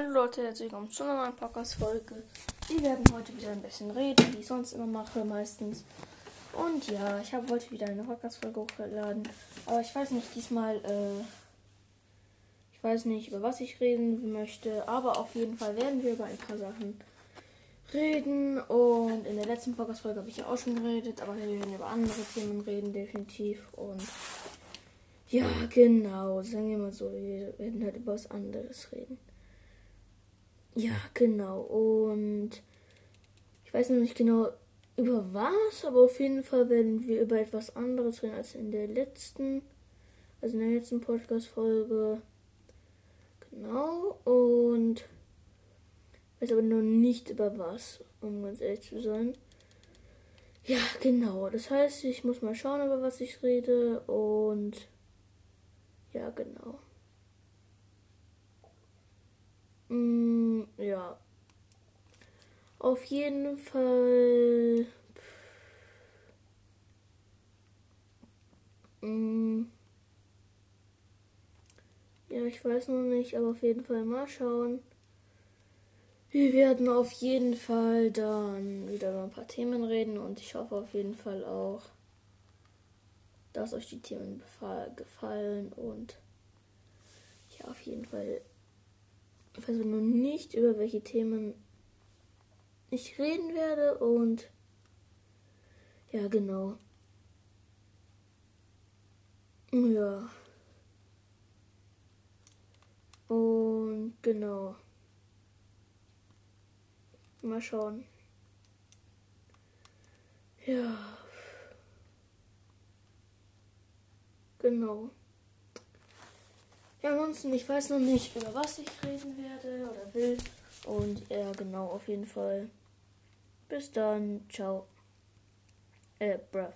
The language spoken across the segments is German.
Hallo Leute, herzlich willkommen zu einer neuen Podcast-Folge. Wir werden heute wieder ein bisschen reden, wie ich sonst immer mache, meistens. Und ja, ich habe heute wieder eine Podcast-Folge hochgeladen. Aber ich weiß nicht, diesmal, äh, ich weiß nicht, über was ich reden möchte. Aber auf jeden Fall werden wir über ein paar Sachen reden. Und in der letzten Podcast-Folge habe ich ja auch schon geredet. Aber wir werden über andere Themen reden, definitiv. Und ja, genau, sagen wir mal so, wir werden halt über was anderes reden. Ja, genau. Und ich weiß noch nicht genau über was, aber auf jeden Fall werden wir über etwas anderes reden als in der letzten, also in der letzten Podcast-Folge. Genau. Und ich weiß aber noch nicht über was, um ganz ehrlich zu sein. Ja, genau. Das heißt, ich muss mal schauen, über was ich rede. Und ja, genau. Mm, ja. Auf jeden Fall. Mm, ja, ich weiß noch nicht, aber auf jeden Fall mal schauen. Wir werden auf jeden Fall dann wieder über ein paar Themen reden und ich hoffe auf jeden Fall auch, dass euch die Themen gefallen und ja, auf jeden Fall weiß noch nicht, über welche Themen ich reden werde und ja, genau. Ja. Und genau. Mal schauen. Ja. Genau. Ja, ansonsten, ich weiß noch nicht, über was ich reden werde oder will. Und ja, genau, auf jeden Fall. Bis dann. Ciao. Äh, bruh.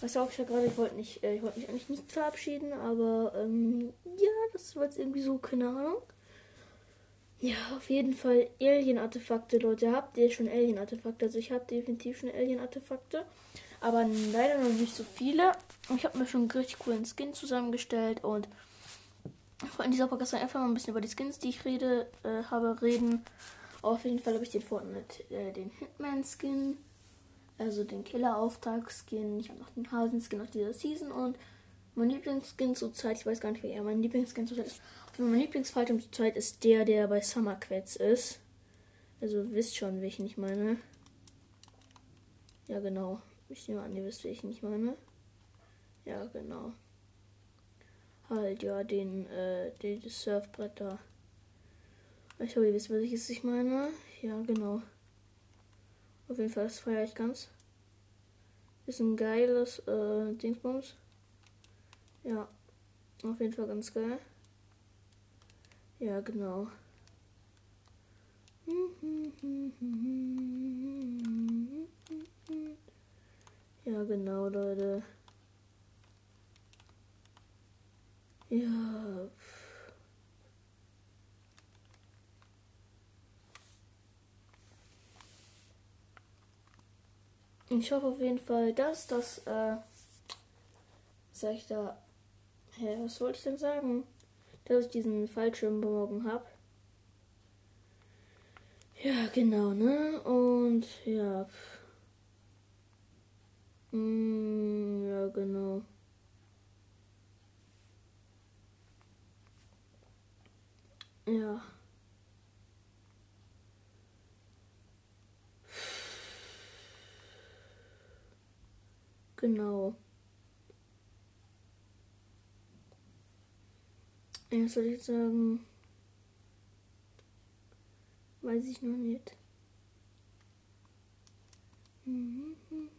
Was auch ich ja gerade, ich wollte nicht, äh, ich wollte mich eigentlich nicht verabschieden, aber ähm, ja, das war jetzt irgendwie so, keine Ahnung. Ja, auf jeden Fall Alien-Artefakte, Leute. Habt ihr schon Alien-Artefakte? Also ich habe definitiv schon Alien-Artefakte aber leider noch nicht so viele. Ich habe mir schon einen richtig coolen Skin zusammengestellt und in dieser Podcast einfach mal ein bisschen über die Skins, die ich rede, äh, habe, reden. Auf jeden Fall habe ich den Fortnite, äh, den Hitman-Skin, also den Killer-Auftrag-Skin. Ich habe noch den Hasen-Skin aus dieser Season und mein Lieblingsskin zurzeit, ich weiß gar nicht, wer mein Lieblingsskin zurzeit ist. Mein Lieblingsfalter zurzeit ist der, der bei Summer Quets ist. Also wisst schon, welchen ich meine. Ja, genau. Ich nehme an, ihr wisst, welchen ich meine. Ja, genau. Halt, ja, den, äh, den Surfbrett da. Ich hoffe, ihr wisst, was ich meine. Ja, genau. Auf jeden Fall, das feiere ich ganz. Ist ein geiles, äh, Dingsbums. Ja, auf jeden Fall ganz geil. Ja, genau. Ja, genau, Leute. Ja. Ich hoffe auf jeden Fall, dass das, äh, sag ich da, hä, was wollte ich denn sagen? Dass ich diesen Fallschirm morgen habe. Ja, genau, ne? Und ja. Pff. Mm, ja, genau. Ja. Genau. Ja, soll ich sagen? Weiß ich noch nicht. Mhm.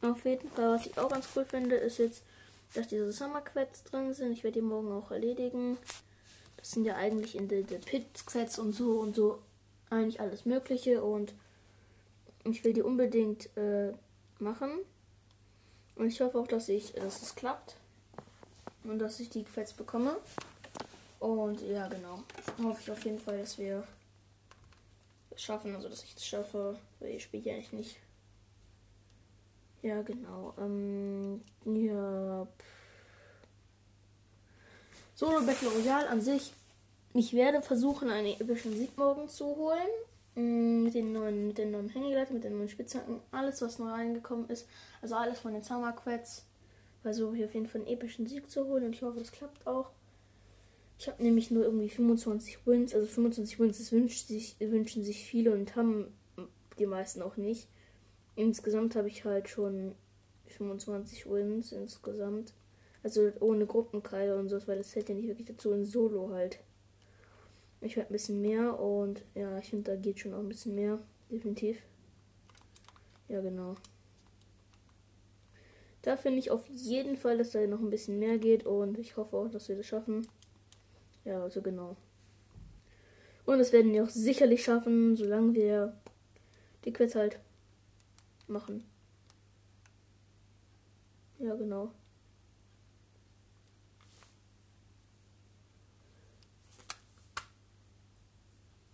Auf jeden Fall, was ich auch ganz cool finde, ist jetzt, dass diese Summer-Quets drin sind. Ich werde die morgen auch erledigen. Das sind ja eigentlich in der Pit-Quets und so und so eigentlich alles Mögliche und ich will die unbedingt äh, machen. Und ich hoffe auch, dass ich, dass es klappt und dass ich die Quets bekomme. Und ja, genau. Hoffe ich auf jeden Fall, dass wir es schaffen, also dass ich es schaffe, weil ich spiele ja eigentlich nicht. Ja, genau. Ähm, ja. Solo Battle Royale an sich. Ich werde versuchen, einen epischen Sieg morgen zu holen. Mm, mit den neuen, mit den neuen Hängegleitern, mit den neuen Spitzhacken. Alles, was neu reingekommen ist. Also alles von den Summer Quests. Versuche ich auf jeden Fall einen epischen Sieg zu holen und ich hoffe, das klappt auch. Ich habe nämlich nur irgendwie 25 Wins. Also 25 Wins, das wünscht sich, wünschen sich viele und haben die meisten auch nicht. Insgesamt habe ich halt schon 25 Wins insgesamt. Also ohne Gruppenkreide und so, weil das hält ja nicht wirklich dazu in Solo halt. Ich werde ein bisschen mehr und ja, ich finde, da geht schon auch ein bisschen mehr. Definitiv. Ja, genau. Da finde ich auf jeden Fall, dass da noch ein bisschen mehr geht und ich hoffe auch, dass wir das schaffen. Ja, also genau. Und das werden wir auch sicherlich schaffen, solange wir die Quiz halt machen. Ja, genau.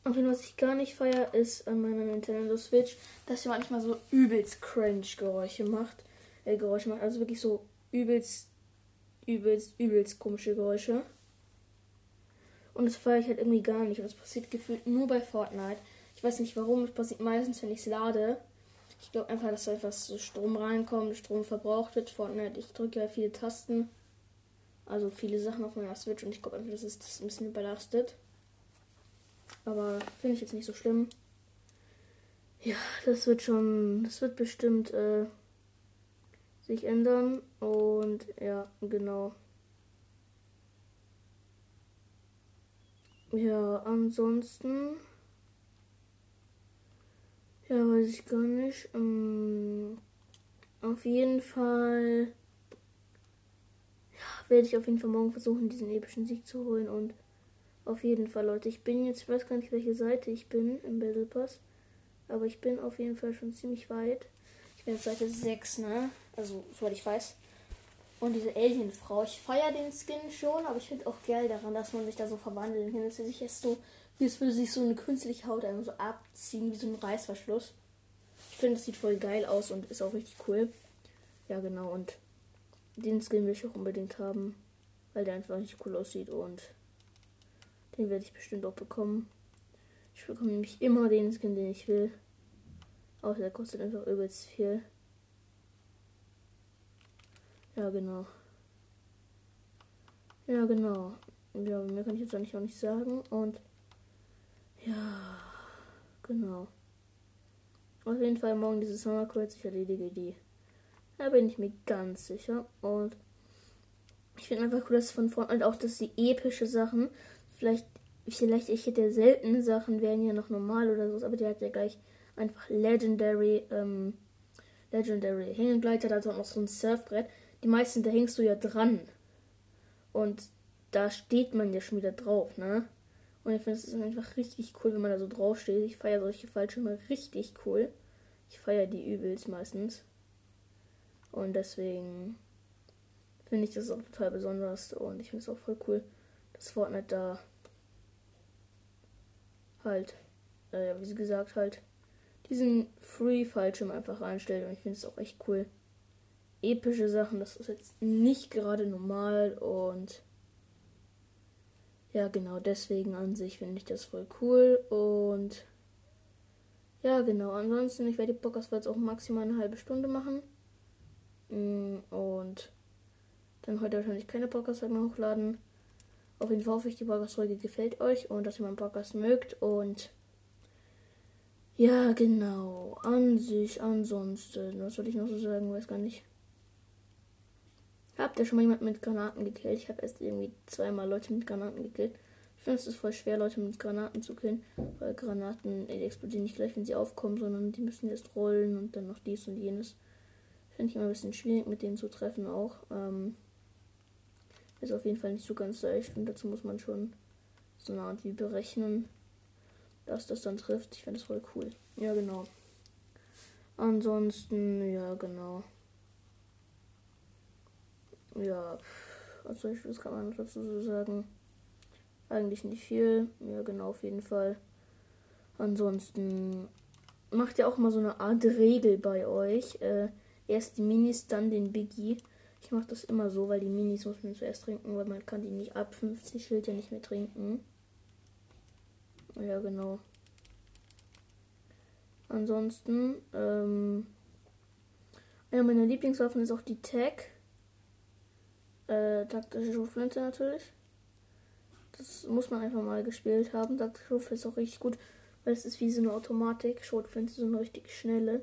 Auf jeden Fall, was ich gar nicht feiere, ist an meiner Nintendo Switch, dass sie manchmal so übelst cringe Geräusche macht. Äh, Geräusche macht. Also wirklich so übelst, übelst, übelst komische Geräusche. Und das feiere ich halt irgendwie gar nicht. Und das passiert gefühlt nur bei Fortnite. Ich weiß nicht warum. Es passiert meistens, wenn ich es lade. Ich glaube einfach, dass da etwas so Strom reinkommt, Strom verbraucht wird. Fortnite, ich drücke ja viele Tasten. Also viele Sachen auf meiner Switch und ich glaube einfach, dass es das ein bisschen überlastet. Aber finde ich jetzt nicht so schlimm. Ja, das wird schon, das wird bestimmt äh, sich ändern. Und ja, genau. Ja, ansonsten. Ja, weiß ich gar nicht. Ähm, auf jeden Fall. Ja, werde ich auf jeden Fall morgen versuchen, diesen epischen Sieg zu holen. Und auf jeden Fall, Leute. Ich bin jetzt, ich weiß gar nicht, welche Seite ich bin im Battle Pass. Aber ich bin auf jeden Fall schon ziemlich weit. Ich bin jetzt Seite 6, ne? Also, soweit ich weiß. Und diese Alien-Frau, ich feiere den Skin schon, aber ich finde auch geil daran, dass man sich da so verwandeln kann. Sie sich erst so, wie es würde sich so eine künstliche Haut einfach so abziehen, wie so ein Reißverschluss. Ich finde, das sieht voll geil aus und ist auch richtig cool. Ja, genau. Und den Skin will ich auch unbedingt haben, weil der einfach richtig cool aussieht und den werde ich bestimmt auch bekommen. Ich bekomme nämlich immer den Skin, den ich will. Außer der kostet einfach übelst viel. Ja, genau. Ja, genau. Ja, mehr kann ich jetzt eigentlich auch nicht sagen. Und ja, genau. Auf jeden Fall morgen diese Summer Quest. Ich erledige die. Da bin ich mir ganz sicher. Und ich finde einfach cool, dass von vorne und auch, dass die epische Sachen, vielleicht, vielleicht ich hätte seltene Sachen wären ja noch normal oder so, aber die hat ja gleich einfach Legendary, ähm, Legendary Hängegleiter, da hat auch noch so ein Surfbrett die meisten, da hängst du ja dran. Und da steht man ja schon wieder drauf, ne? Und ich finde es einfach richtig cool, wenn man da so drauf steht. Ich feiere solche Fallschirme richtig cool. Ich feiere die übelst meistens. Und deswegen finde ich das auch total besonders. Und ich finde es auch voll cool, dass Fortnite da halt, äh, wie sie gesagt, halt diesen Free-Fallschirm einfach reinstellt. Und ich finde es auch echt cool epische Sachen. Das ist jetzt nicht gerade normal und ja, genau deswegen an sich finde ich das voll cool und ja, genau. Ansonsten, ich werde die Podcast jetzt auch maximal eine halbe Stunde machen mm, und dann heute wahrscheinlich keine Podcast mehr hochladen. Auf jeden Fall hoffe ich, die Podcast-Folge gefällt euch und dass ihr meinen Podcast mögt und ja, genau. An sich, ansonsten, was soll ich noch so sagen? Weiß gar nicht. Habt ihr schon mal jemanden mit Granaten gekillt? Ich habe erst irgendwie zweimal Leute mit Granaten gekillt. Ich finde es voll schwer, Leute mit Granaten zu killen, weil Granaten explodieren nicht gleich, wenn sie aufkommen, sondern die müssen erst rollen und dann noch dies und jenes. Finde ich immer ein bisschen schwierig, mit denen zu treffen auch. Ähm, ist auf jeden Fall nicht so ganz leicht und dazu muss man schon so eine Art wie berechnen, dass das dann trifft. Ich finde das voll cool. Ja, genau. Ansonsten, ja, genau ja, was soll ich, was kann man dazu sagen? Eigentlich nicht viel. Ja, genau, auf jeden Fall. Ansonsten macht ihr auch mal so eine Art Regel bei euch. Äh, Erst die Minis, dann den Biggie. Ich mache das immer so, weil die Minis muss man zuerst trinken, weil man kann die nicht ab 50 Schild ja nicht mehr trinken. Ja, genau. Ansonsten, ähm, einer meiner Lieblingswaffen ist auch die Tag. Äh, taktische Schrotflinte natürlich. Das muss man einfach mal gespielt haben. Taktische Schrotflinte ist auch richtig gut, weil es ist wie so eine Automatik. Schrotflinte ist so eine richtig schnelle.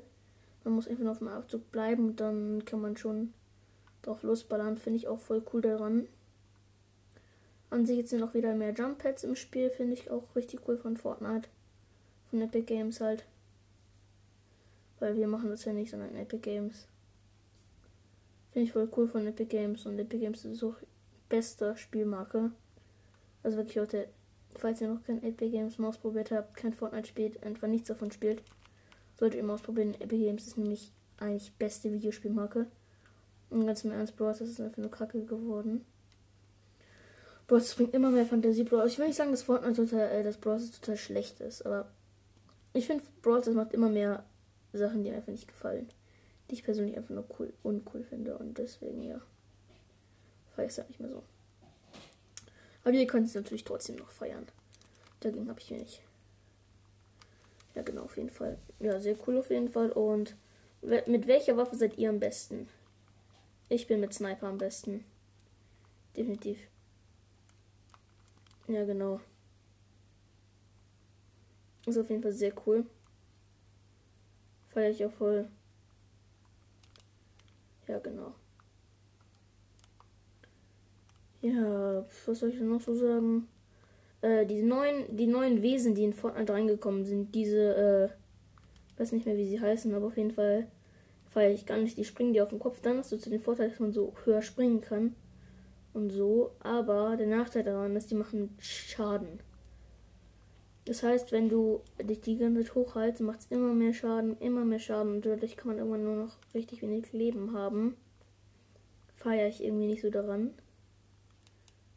Man muss einfach nur auf dem Abzug bleiben und dann kann man schon drauf losballern. Finde ich auch voll cool daran. An sich jetzt sind noch wieder mehr Jump Pads im Spiel. Finde ich auch richtig cool von Fortnite. Von Epic Games halt. Weil wir machen das ja nicht, sondern Epic Games. Finde ich voll cool von Epic Games. Und Epic Games ist auch beste Spielmarke. Also wirklich Leute, falls ihr noch kein Epic Games mal ausprobiert habt, kein Fortnite spielt, einfach nichts davon spielt, solltet ihr mal ausprobieren. Epic Games ist nämlich eigentlich beste Videospielmarke. Und ganz im Ernst, Bros, ist einfach nur Kacke geworden. Bros bringt immer mehr Fantasie, Bros. Ich will nicht sagen, dass Fortnite total, äh, dass Bros total schlecht ist, aber ich finde, Bros macht immer mehr Sachen, die mir einfach nicht gefallen. Die ich persönlich einfach nur cool, uncool finde und deswegen, ja, feiere ich es halt nicht mehr so. Aber ihr könnt es natürlich trotzdem noch feiern. Dagegen habe ich wenig. Ja, genau, auf jeden Fall. Ja, sehr cool auf jeden Fall. Und mit welcher Waffe seid ihr am besten? Ich bin mit Sniper am besten. Definitiv. Ja, genau. Ist auf jeden Fall sehr cool. Feiere ich auch voll. Ja, genau. Ja, was soll ich noch so sagen? Äh, die neuen, die neuen Wesen, die in Fortnite reingekommen sind, diese, äh, weiß nicht mehr, wie sie heißen, aber auf jeden Fall feiere ich gar nicht. Die springen dir auf den Kopf. Dann hast du zu den Vorteil, dass man so höher springen kann. Und so. Aber der Nachteil daran ist, die machen Schaden. Das heißt, wenn du dich die ganze Zeit hochhältst, macht es immer mehr Schaden, immer mehr Schaden. Und dadurch kann man irgendwann nur noch richtig wenig Leben haben. Feiere ich irgendwie nicht so daran.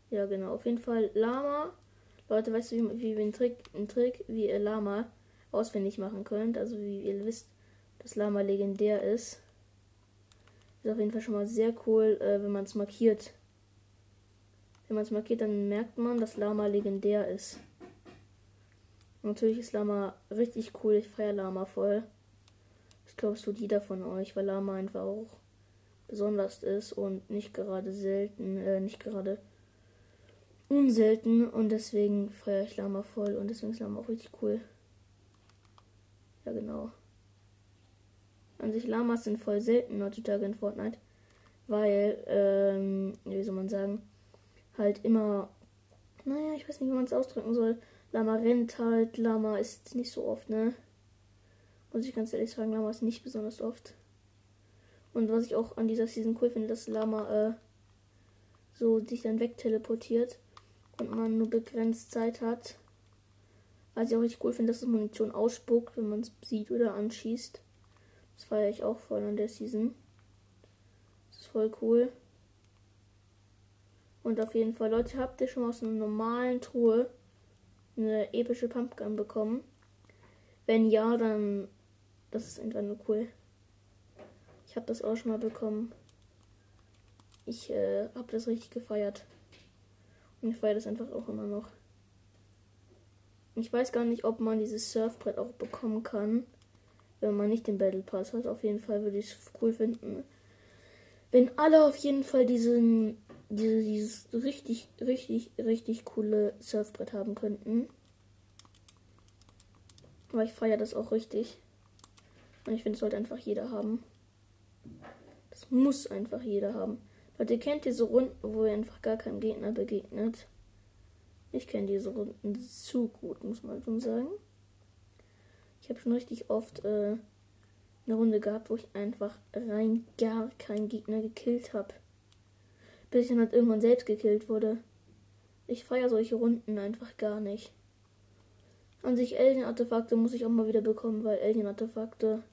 Ja, genau. Auf jeden Fall Lama. Leute, weißt du, wie, wie wir einen Trick, einen Trick wie ihr Lama auswendig machen könnt? Also, wie ihr wisst, das Lama legendär ist. Ist auf jeden Fall schon mal sehr cool, äh, wenn man es markiert. Wenn man es markiert, dann merkt man, dass Lama legendär ist. Natürlich ist Lama richtig cool. Ich feiere Lama voll. Ich glaube, es tut jeder von euch, weil Lama einfach auch besonders ist und nicht gerade selten, äh, nicht gerade unselten. Und deswegen feiere ich Lama voll und deswegen ist Lama auch richtig cool. Ja, genau. An sich Lamas sind voll selten heutzutage in Fortnite. Weil, ähm, wie soll man sagen, halt immer, naja, ich weiß nicht, wie man es ausdrücken soll. Lama rennt halt, Lama ist nicht so oft, ne? Muss ich ganz ehrlich sagen, Lama ist nicht besonders oft. Und was ich auch an dieser Season cool finde, dass Lama äh, so sich dann wegteleportiert und man nur begrenzt Zeit hat. Was ich auch richtig cool finde, dass es Munition ausspuckt, wenn man es sieht oder anschießt. Das feiere ich auch voll an der Season. Das ist voll cool. Und auf jeden Fall, Leute, habt ihr schon aus einer normalen Truhe eine epische Pumpgun bekommen? Wenn ja, dann das ist einfach nur cool. Ich habe das auch schon mal bekommen. Ich äh, habe das richtig gefeiert. Und ich feiere das einfach auch immer noch. Ich weiß gar nicht, ob man dieses Surfbrett auch bekommen kann wenn man nicht den Battle Pass hat. Auf jeden Fall würde ich es cool finden. Wenn alle auf jeden Fall diesen, diese, dieses richtig, richtig, richtig coole Surfbrett haben könnten. Aber ich feiere das auch richtig. Und ich finde, es sollte einfach jeder haben. Das muss einfach jeder haben. Leute, ihr kennt diese Runden, wo ihr einfach gar keinem Gegner begegnet. Ich kenne diese Runden zu gut, muss man schon sagen. Ich habe schon richtig oft äh, eine Runde gehabt, wo ich einfach rein gar keinen Gegner gekillt habe. Bis halt irgendwann selbst gekillt wurde. Ich feiere solche Runden einfach gar nicht. An sich Alien-Artefakte muss ich auch mal wieder bekommen, weil Alien-Artefakte,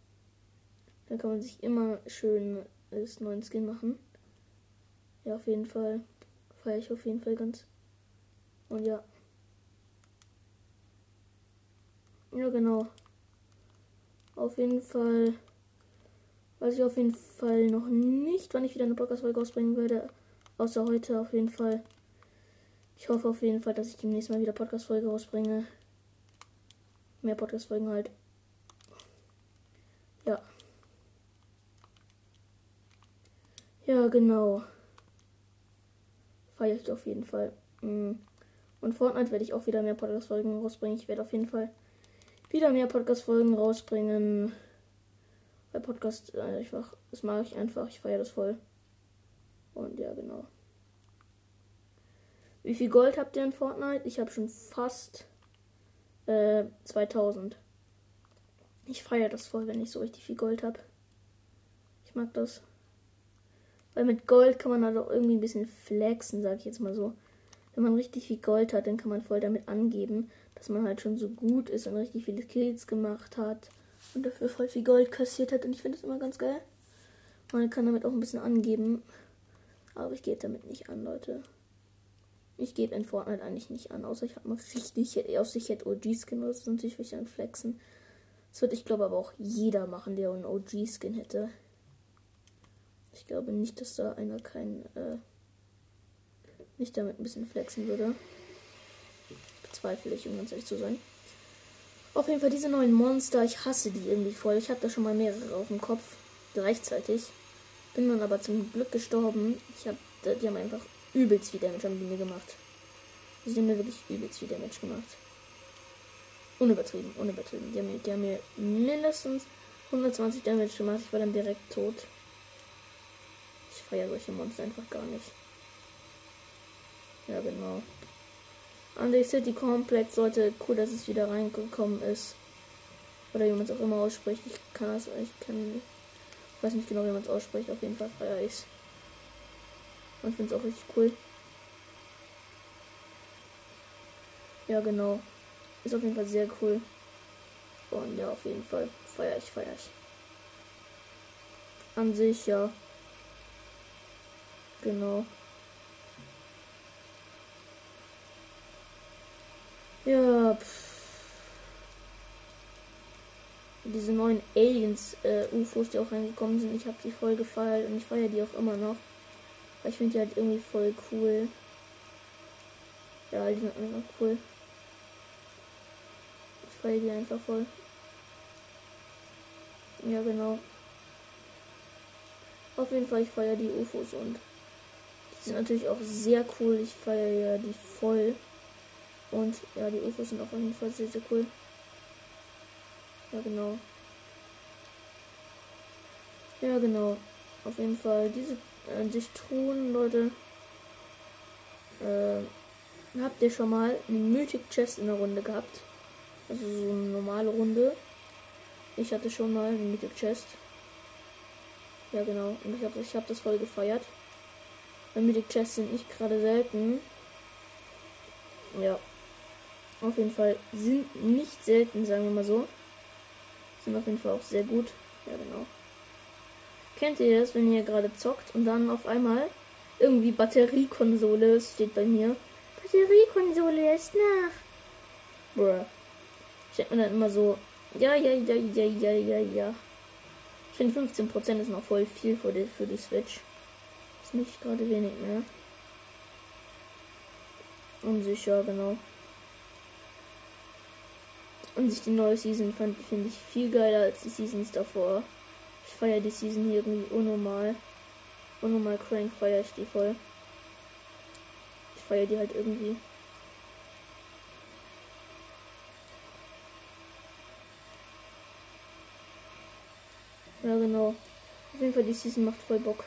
da kann man sich immer schön das neuen Skin machen. Ja, auf jeden Fall. Feiere ich auf jeden Fall ganz. Und ja. Ja, genau. Auf jeden Fall Weiß ich auf jeden Fall noch nicht, wann ich wieder eine Podcast-Folge rausbringen würde. Außer heute auf jeden Fall. Ich hoffe auf jeden Fall, dass ich demnächst mal wieder Podcast-Folge rausbringe. Mehr Podcast-Folgen halt. Ja. Ja, genau. Feiere ich auf jeden Fall. Mm. Und Fortnite werde ich auch wieder mehr Podcast-Folgen rausbringen. Ich werde auf jeden Fall wieder mehr Podcast-Folgen rausbringen. Weil Podcast äh, einfach, das mag ich einfach. Ich feiere das voll. Und ja, genau. Wie viel Gold habt ihr in Fortnite? Ich habe schon fast äh, 2000. Ich feiere das voll, wenn ich so richtig viel Gold habe. Ich mag das. Weil mit Gold kann man halt auch irgendwie ein bisschen flexen, sag ich jetzt mal so. Wenn man richtig viel Gold hat, dann kann man voll damit angeben, dass man halt schon so gut ist und richtig viele Kills gemacht hat und dafür voll viel Gold kassiert hat. Und ich finde das immer ganz geil. Man kann damit auch ein bisschen angeben. Aber ich gebe damit nicht an, Leute. Ich gebe in Fortnite eigentlich nicht an, außer ich habe mal richtig, außer ich hätte OG-Skin, das ist natürlich wichtig an Flexen. Das würde ich glaube aber auch jeder machen, der einen OG-Skin hätte. Ich glaube nicht, dass da einer kein, äh, nicht damit ein bisschen flexen würde. Bezweifle ich, um ganz ehrlich zu sein. Auf jeden Fall diese neuen Monster, ich hasse die irgendwie voll. Ich habe da schon mal mehrere auf dem Kopf gleichzeitig. Bin dann aber zum Glück gestorben. Ich habe, die haben einfach übelst viel Damage haben die mir gemacht. Die haben mir wirklich übelst viel Damage gemacht. Unübertrieben, unübertrieben. Die haben, mir, die haben mir mindestens 120 Damage gemacht. Ich war dann direkt tot. Ich feiere solche Monster einfach gar nicht. Ja, genau. Andy City Complex, Leute, cool, dass es wieder reingekommen ist. Oder wie man es auch immer ausspricht. Ich kann das, ich kann, ich weiß nicht genau, wie man es ausspricht. Auf jeden Fall feiere ich Und finde es auch richtig cool. Ja, genau. Ist auf jeden Fall sehr cool. Und ja, auf jeden Fall feiere ich, feiere ich. An sich, ja. Genau. Ja, pff. Diese neuen Aliens, äh, die auch reingekommen sind, ich habe die voll gefeiert und ich feiere die auch immer noch. Weil ich finde die halt irgendwie voll cool. Ja, die sind einfach cool. Ich feiere die einfach voll. Ja, genau. Auf jeden Fall, ich feiere die UFOs und die sind natürlich auch sehr cool. Ich feiere ja die voll. Und ja, die UFOs sind auch auf jeden Fall sehr, sehr cool. Ja, genau. Ja, genau. Auf jeden Fall diese an sich tun, Leute. Äh, habt ihr schon mal eine Mythic Chest in der Runde gehabt? Also so eine normale Runde. Ich hatte schon mal eine Mythic Chest. Ja, genau. Und ich habe ich hab das voll gefeiert. Weil Mythic Chests sind nicht gerade selten. Ja. Auf jeden Fall sind nicht selten, sagen wir mal so. Sind auf jeden Fall auch sehr gut. Ja, genau. Kennt ihr das, wenn ihr gerade zockt und dann auf einmal irgendwie Batteriekonsole steht bei mir? Batteriekonsole ist nach. Bruh. Ich denke mir dann immer so, ja, ja, ja, ja, ja, ja, ja. Ich finde 15% ist noch voll viel für die, für die Switch. Ist nicht gerade wenig mehr. Unsicher, genau. Und sich die neue Season fand, finde ich viel geiler als die Seasons davor. Ich feiere die Season hier irgendwie unnormal. Unnormal crank feiere ich die voll. Ich feiere die halt irgendwie. Ja, genau. Auf jeden Fall, die Season macht voll Bock.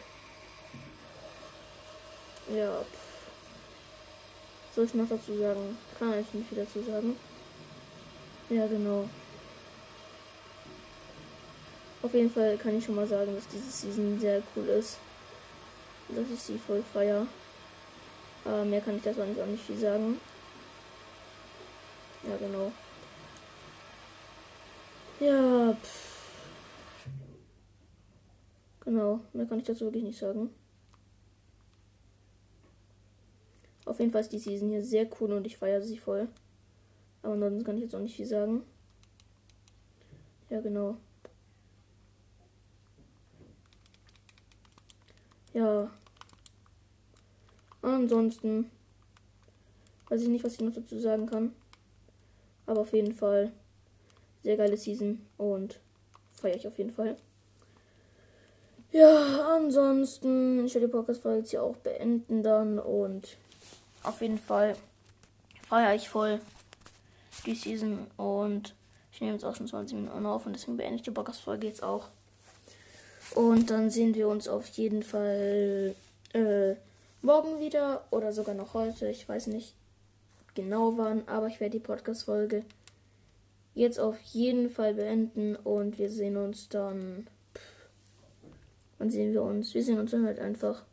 Ja. Pff. Soll ich noch dazu sagen? Kann ich nicht viel dazu sagen. Ja, genau. Auf jeden Fall kann ich schon mal sagen, dass diese Season sehr cool ist. Dass ich sie voll feier. Aber mehr kann ich dazu auch nicht viel sagen. Ja, genau. Ja, pff. Genau, mehr kann ich dazu wirklich nicht sagen. Auf jeden Fall ist die Season hier sehr cool und ich feiere sie voll. Aber ansonsten kann ich jetzt auch nicht viel sagen. Ja, genau. Ja. Ansonsten weiß ich nicht, was ich noch dazu sagen kann. Aber auf jeden Fall sehr geile Season und feiere ich auf jeden Fall. Ja, ansonsten, ich werde die Podcast-Folge jetzt hier auch beenden dann und auf jeden Fall feiere ich voll die Season und ich nehme jetzt auch schon 20 Minuten auf und deswegen beende ich die Podcast-Folge jetzt auch. Und dann sehen wir uns auf jeden Fall äh, morgen wieder oder sogar noch heute. Ich weiß nicht genau wann, aber ich werde die Podcast-Folge jetzt auf jeden Fall beenden und wir sehen uns dann. Wann sehen wir uns? Wir sehen uns dann halt einfach,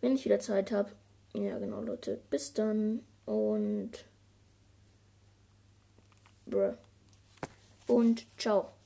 wenn ich wieder Zeit habe. Ja, genau, Leute. Bis dann und. Bruh. Und ciao.